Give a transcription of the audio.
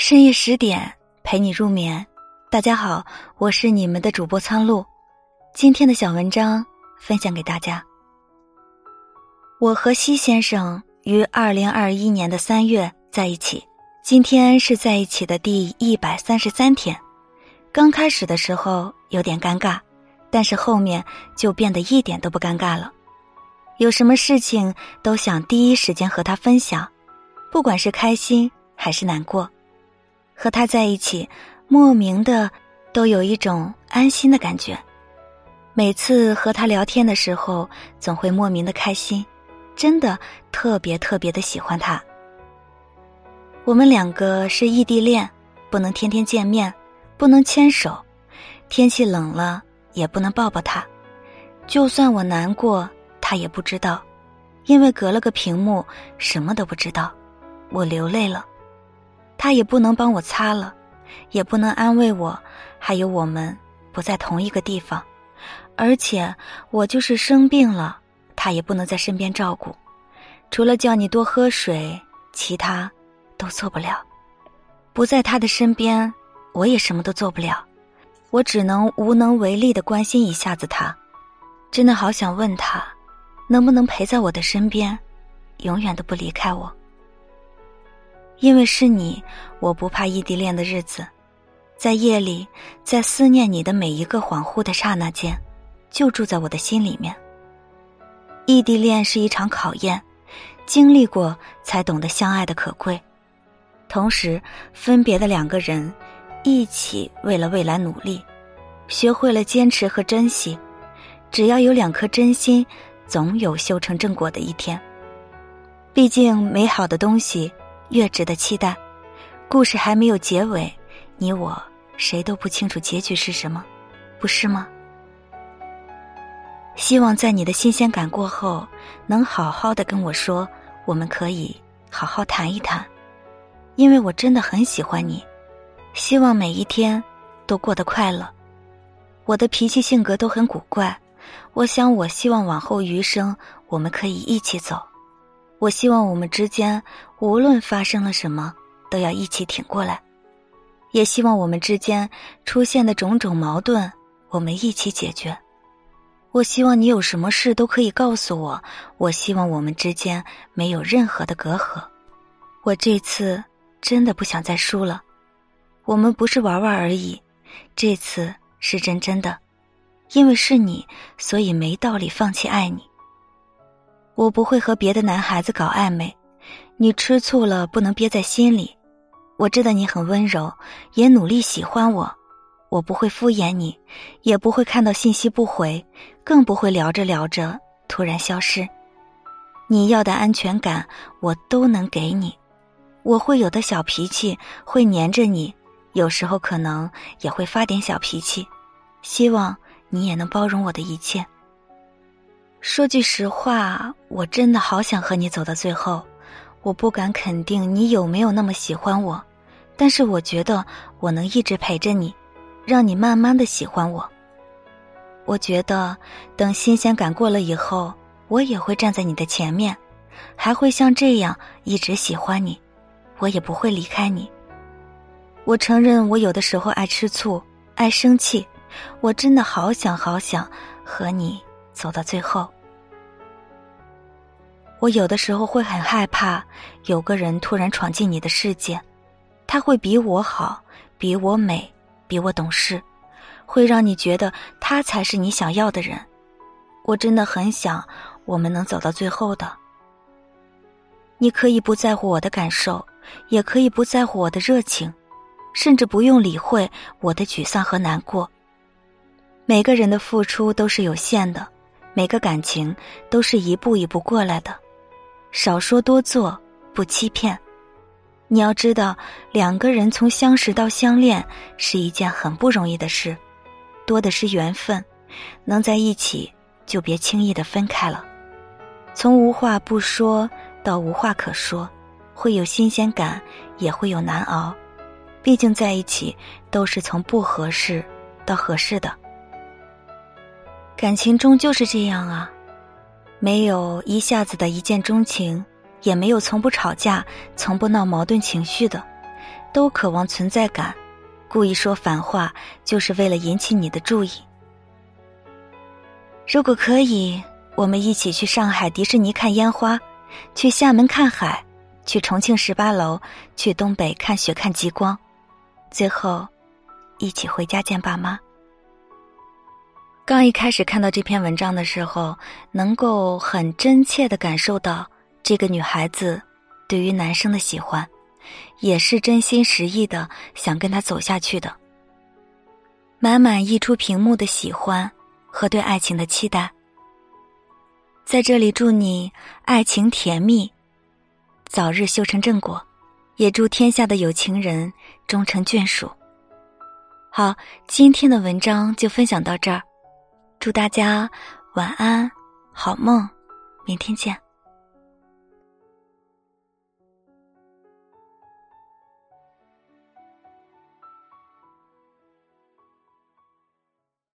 深夜十点陪你入眠，大家好，我是你们的主播苍鹭。今天的小文章分享给大家。我和西先生于二零二一年的三月在一起，今天是在一起的第一百三十三天。刚开始的时候有点尴尬，但是后面就变得一点都不尴尬了。有什么事情都想第一时间和他分享，不管是开心还是难过。和他在一起，莫名的都有一种安心的感觉。每次和他聊天的时候，总会莫名的开心，真的特别特别的喜欢他。我们两个是异地恋，不能天天见面，不能牵手，天气冷了也不能抱抱他。就算我难过，他也不知道，因为隔了个屏幕，什么都不知道。我流泪了。他也不能帮我擦了，也不能安慰我，还有我们不在同一个地方，而且我就是生病了，他也不能在身边照顾，除了叫你多喝水，其他都做不了。不在他的身边，我也什么都做不了，我只能无能为力的关心一下子他。真的好想问他，能不能陪在我的身边，永远都不离开我。因为是你，我不怕异地恋的日子，在夜里，在思念你的每一个恍惚的刹那间，就住在我的心里面。异地恋是一场考验，经历过才懂得相爱的可贵。同时，分别的两个人，一起为了未来努力，学会了坚持和珍惜。只要有两颗真心，总有修成正果的一天。毕竟，美好的东西。越值得期待，故事还没有结尾，你我谁都不清楚结局是什么，不是吗？希望在你的新鲜感过后，能好好的跟我说，我们可以好好谈一谈，因为我真的很喜欢你，希望每一天都过得快乐。我的脾气性格都很古怪，我想我希望往后余生，我们可以一起走。我希望我们之间无论发生了什么，都要一起挺过来；也希望我们之间出现的种种矛盾，我们一起解决。我希望你有什么事都可以告诉我。我希望我们之间没有任何的隔阂。我这次真的不想再输了。我们不是玩玩而已，这次是真真的，因为是你，所以没道理放弃爱你。我不会和别的男孩子搞暧昧，你吃醋了不能憋在心里。我知道你很温柔，也努力喜欢我。我不会敷衍你，也不会看到信息不回，更不会聊着聊着突然消失。你要的安全感我都能给你。我会有的小脾气会黏着你，有时候可能也会发点小脾气。希望你也能包容我的一切。说句实话，我真的好想和你走到最后。我不敢肯定你有没有那么喜欢我，但是我觉得我能一直陪着你，让你慢慢的喜欢我。我觉得等新鲜感过了以后，我也会站在你的前面，还会像这样一直喜欢你，我也不会离开你。我承认我有的时候爱吃醋，爱生气，我真的好想好想和你。走到最后，我有的时候会很害怕，有个人突然闯进你的世界，他会比我好，比我美，比我懂事，会让你觉得他才是你想要的人。我真的很想我们能走到最后的。你可以不在乎我的感受，也可以不在乎我的热情，甚至不用理会我的沮丧和难过。每个人的付出都是有限的。每个感情都是一步一步过来的，少说多做，不欺骗。你要知道，两个人从相识到相恋是一件很不容易的事，多的是缘分。能在一起，就别轻易的分开了。从无话不说到无话可说，会有新鲜感，也会有难熬。毕竟在一起都是从不合适到合适的。感情中就是这样啊，没有一下子的一见钟情，也没有从不吵架、从不闹矛盾情绪的，都渴望存在感，故意说反话，就是为了引起你的注意。如果可以，我们一起去上海迪士尼看烟花，去厦门看海，去重庆十八楼，去东北看雪看极光，最后一起回家见爸妈。刚一开始看到这篇文章的时候，能够很真切的感受到这个女孩子对于男生的喜欢，也是真心实意的想跟他走下去的，满满溢出屏幕的喜欢和对爱情的期待。在这里祝你爱情甜蜜，早日修成正果，也祝天下的有情人终成眷属。好，今天的文章就分享到这儿。祝大家晚安，好梦，明天见。